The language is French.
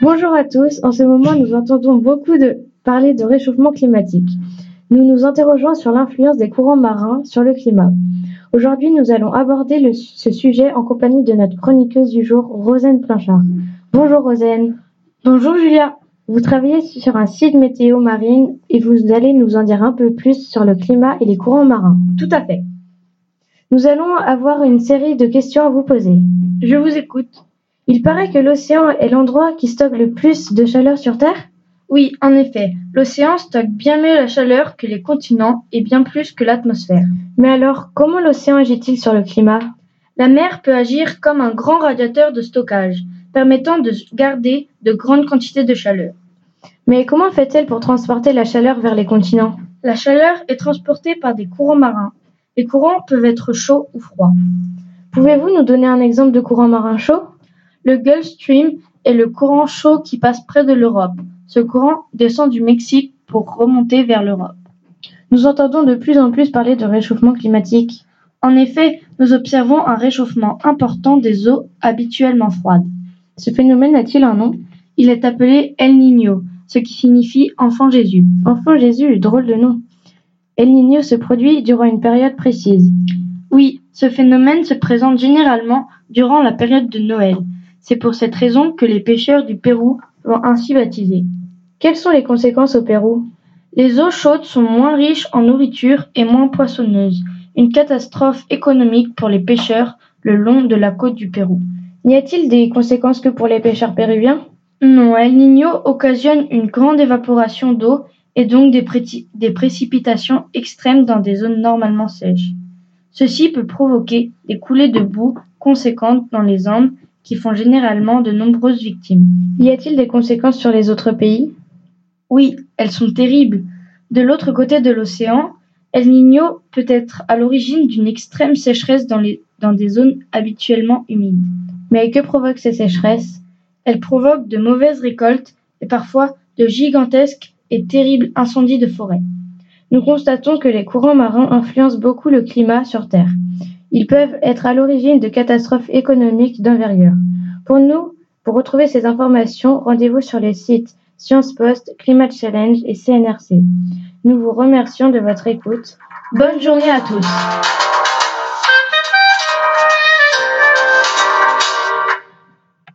Bonjour à tous. En ce moment, nous entendons beaucoup de parler de réchauffement climatique. Nous nous interrogeons sur l'influence des courants marins sur le climat. Aujourd'hui, nous allons aborder le- ce sujet en compagnie de notre chroniqueuse du jour, Rosane Planchard. Bonjour Rosane. Bonjour Julia. Vous travaillez sur un site météo marine et vous allez nous en dire un peu plus sur le climat et les courants marins. Tout à fait. Nous allons avoir une série de questions à vous poser. Je vous écoute. Il paraît que l'océan est l'endroit qui stocke le plus de chaleur sur Terre Oui, en effet, l'océan stocke bien mieux la chaleur que les continents et bien plus que l'atmosphère. Mais alors, comment l'océan agit-il sur le climat? La mer peut agir comme un grand radiateur de stockage, permettant de garder de grandes quantités de chaleur. Mais comment fait-elle pour transporter la chaleur vers les continents? La chaleur est transportée par des courants marins. Les courants peuvent être chauds ou froids. Pouvez-vous nous donner un exemple de courant marin chaud? Le Gulf Stream est le courant chaud qui passe près de l'Europe. Ce courant descend du Mexique pour remonter vers l'Europe. Nous entendons de plus en plus parler de réchauffement climatique. En effet, nous observons un réchauffement important des eaux habituellement froides. Ce phénomène a-t-il un nom? Il est appelé El Niño, ce qui signifie enfant Jésus. Enfant Jésus, drôle de nom. El Niño se produit durant une période précise. Oui, ce phénomène se présente généralement durant la période de Noël. C'est pour cette raison que les pêcheurs du Pérou l'ont ainsi baptisé. Quelles sont les conséquences au Pérou? Les eaux chaudes sont moins riches en nourriture et moins poissonneuses. Une catastrophe économique pour les pêcheurs le long de la côte du Pérou. N'y a-t-il des conséquences que pour les pêcheurs péruviens? Non, El Niño occasionne une grande évaporation d'eau et donc des, pré- des précipitations extrêmes dans des zones normalement sèches. Ceci peut provoquer des coulées de boue conséquentes dans les Andes qui font généralement de nombreuses victimes. Y a-t-il des conséquences sur les autres pays? Oui, elles sont terribles. De l'autre côté de l'océan, El Niño peut être à l'origine d'une extrême sécheresse dans, les, dans des zones habituellement humides. Mais que provoquent ces sécheresses? Elles provoquent de mauvaises récoltes et parfois de gigantesques et terribles incendies de forêt. Nous constatons que les courants marins influencent beaucoup le climat sur Terre. Ils peuvent être à l'origine de catastrophes économiques d'envergure. Pour nous, pour retrouver ces informations, rendez-vous sur les sites Science Post, Climate Challenge et CNRC. Nous vous remercions de votre écoute. Bonne journée à tous.